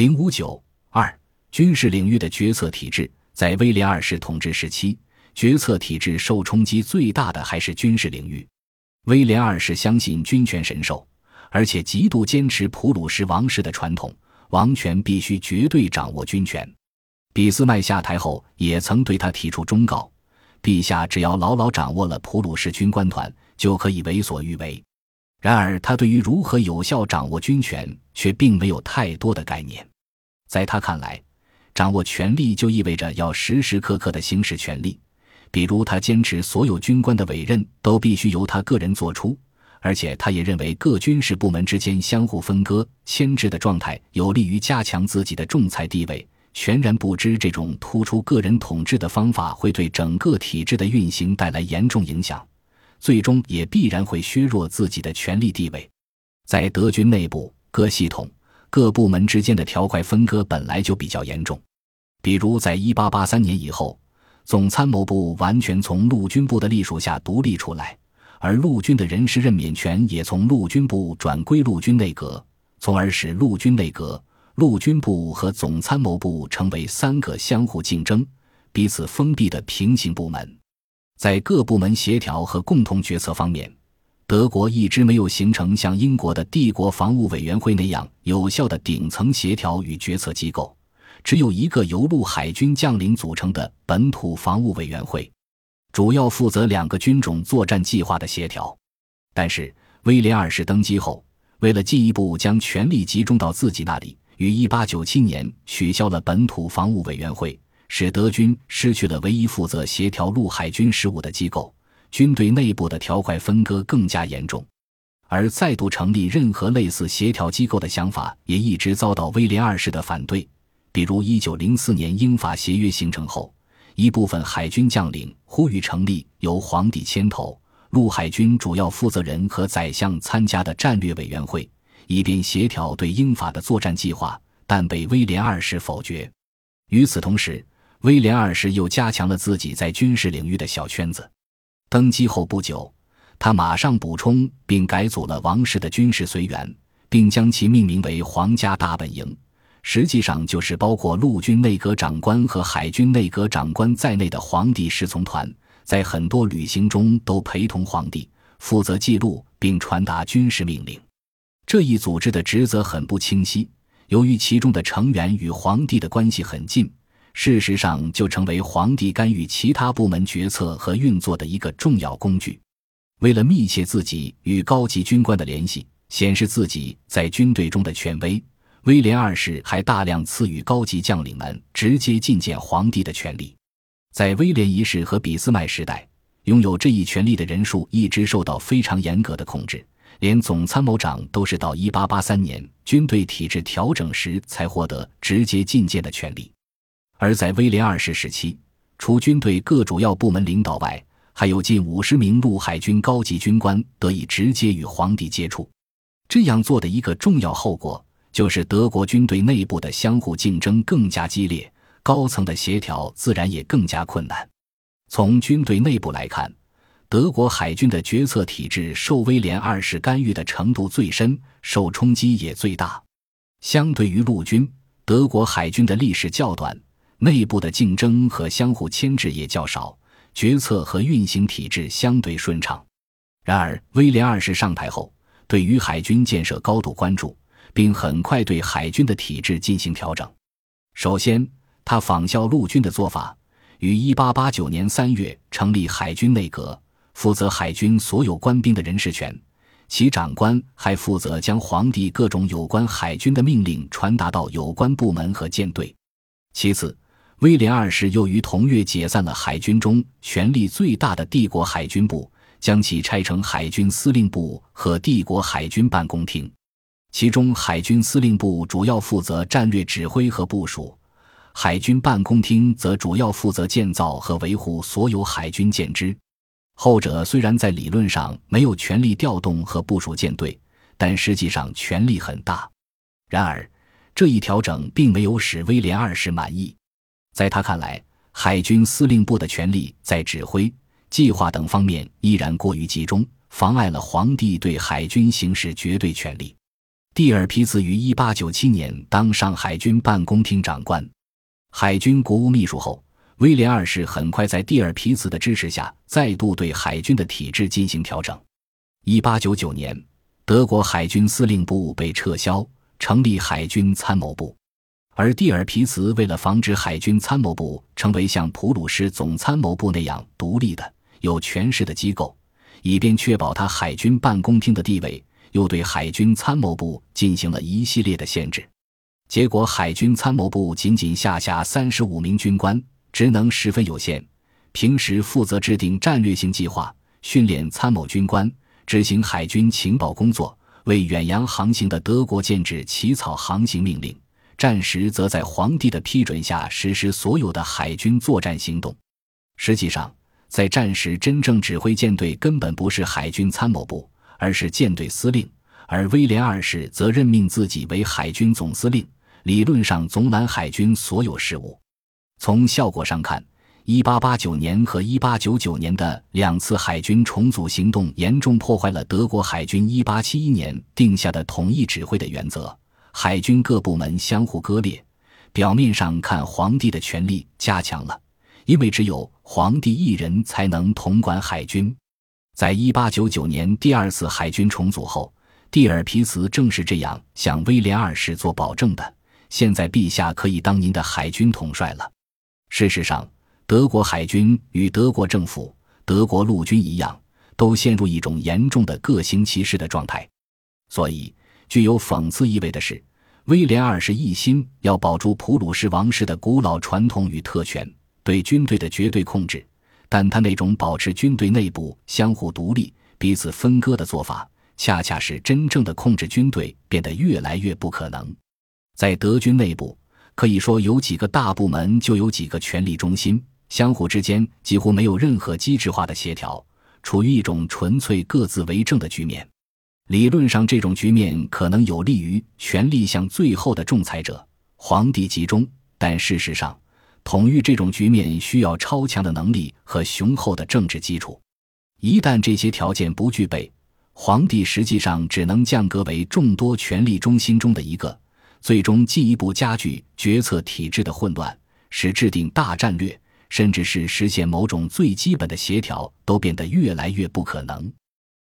零五九二军事领域的决策体制，在威廉二世统治时期，决策体制受冲击最大的还是军事领域。威廉二世相信军权神授，而且极度坚持普鲁士王室的传统，王权必须绝对掌握军权。俾斯麦下台后，也曾对他提出忠告：陛下只要牢牢掌握了普鲁士军官团，就可以为所欲为。然而，他对于如何有效掌握军权却并没有太多的概念。在他看来，掌握权力就意味着要时时刻刻的行使权力。比如，他坚持所有军官的委任都必须由他个人做出，而且他也认为各军事部门之间相互分割、牵制的状态有利于加强自己的仲裁地位。全然不知这种突出个人统治的方法会对整个体制的运行带来严重影响。最终也必然会削弱自己的权力地位。在德军内部，各系统、各部门之间的条块分割本来就比较严重。比如，在1883年以后，总参谋部完全从陆军部的隶属下独立出来，而陆军的人事任免权也从陆军部转归陆军内阁，从而使陆军内阁、陆军部和总参谋部成为三个相互竞争、彼此封闭的平行部门。在各部门协调和共同决策方面，德国一直没有形成像英国的帝国防务委员会那样有效的顶层协调与决策机构，只有一个由陆海军将领组成的本土防务委员会，主要负责两个军种作战计划的协调。但是威廉二世登基后，为了进一步将权力集中到自己那里，于1897年取消了本土防务委员会。使德军失去了唯一负责协调陆海军事务的机构，军队内部的条块分割更加严重，而再度成立任何类似协调机构的想法也一直遭到威廉二世的反对。比如，1904年英法协约形成后，一部分海军将领呼吁成立由皇帝牵头、陆海军主要负责人和宰相参加的战略委员会，以便协调对英法的作战计划，但被威廉二世否决。与此同时，威廉二世又加强了自己在军事领域的小圈子。登基后不久，他马上补充并改组了王室的军事随员，并将其命名为皇家大本营，实际上就是包括陆军内阁长官和海军内阁长官在内的皇帝侍从团，在很多旅行中都陪同皇帝，负责记录并传达军事命令。这一组织的职责很不清晰，由于其中的成员与皇帝的关系很近。事实上，就成为皇帝干预其他部门决策和运作的一个重要工具。为了密切自己与高级军官的联系，显示自己在军队中的权威，威廉二世还大量赐予高级将领们直接觐见皇帝的权利。在威廉一世和俾斯麦时代，拥有这一权利的人数一直受到非常严格的控制，连总参谋长都是到1883年军队体制调整时才获得直接觐见的权利。而在威廉二世时期，除军队各主要部门领导外，还有近五十名陆海军高级军官得以直接与皇帝接触。这样做的一个重要后果，就是德国军队内部的相互竞争更加激烈，高层的协调自然也更加困难。从军队内部来看，德国海军的决策体制受威廉二世干预的程度最深，受冲击也最大。相对于陆军，德国海军的历史较短。内部的竞争和相互牵制也较少，决策和运行体制相对顺畅。然而，威廉二世上台后，对于海军建设高度关注，并很快对海军的体制进行调整。首先，他仿效陆军的做法，于1889年3月成立海军内阁，负责海军所有官兵的人事权，其长官还负责将皇帝各种有关海军的命令传达到有关部门和舰队。其次，威廉二世又于同月解散了海军中权力最大的帝国海军部，将其拆成海军司令部和帝国海军办公厅。其中，海军司令部主要负责战略指挥和部署，海军办公厅则主要负责建造和维护所有海军舰只。后者虽然在理论上没有权力调动和部署舰队，但实际上权力很大。然而，这一调整并没有使威廉二世满意。在他看来，海军司令部的权力在指挥、计划等方面依然过于集中，妨碍了皇帝对海军行使绝对权力。蒂尔皮茨于一八九七年当上海军办公厅长官、海军国务秘书后，威廉二世很快在蒂尔皮茨的支持下，再度对海军的体制进行调整。一八九九年，德国海军司令部被撤销，成立海军参谋部。而蒂尔皮茨为了防止海军参谋部成为像普鲁士总参谋部那样独立的、有权势的机构，以便确保他海军办公厅的地位，又对海军参谋部进行了一系列的限制。结果，海军参谋部仅仅下辖三十五名军官，职能十分有限。平时负责制定战略性计划、训练参谋军官、执行海军情报工作、为远洋航行的德国舰只起草航行命令。战时则在皇帝的批准下实施所有的海军作战行动。实际上，在战时真正指挥舰队根本不是海军参谋部，而是舰队司令。而威廉二世则任命自己为海军总司令，理论上总揽海军所有事务。从效果上看，1889年和1899年的两次海军重组行动严重破坏了德国海军1871年定下的统一指挥的原则。海军各部门相互割裂，表面上看皇帝的权力加强了，因为只有皇帝一人才能统管海军。在一八九九年第二次海军重组后，蒂尔皮茨正是这样向威廉二世做保证的：现在陛下可以当您的海军统帅了。事实上，德国海军与德国政府、德国陆军一样，都陷入一种严重的各行其事的状态，所以。具有讽刺意味的是，威廉二世一心要保住普鲁士王室的古老传统与特权，对军队的绝对控制，但他那种保持军队内部相互独立、彼此分割的做法，恰恰使真正的控制军队变得越来越不可能。在德军内部，可以说有几个大部门就有几个权力中心，相互之间几乎没有任何机制化的协调，处于一种纯粹各自为政的局面。理论上，这种局面可能有利于权力向最后的仲裁者——皇帝集中，但事实上，统御这种局面需要超强的能力和雄厚的政治基础。一旦这些条件不具备，皇帝实际上只能降格为众多权力中心中的一个，最终进一步加剧决策体制的混乱，使制定大战略，甚至是实现某种最基本的协调，都变得越来越不可能。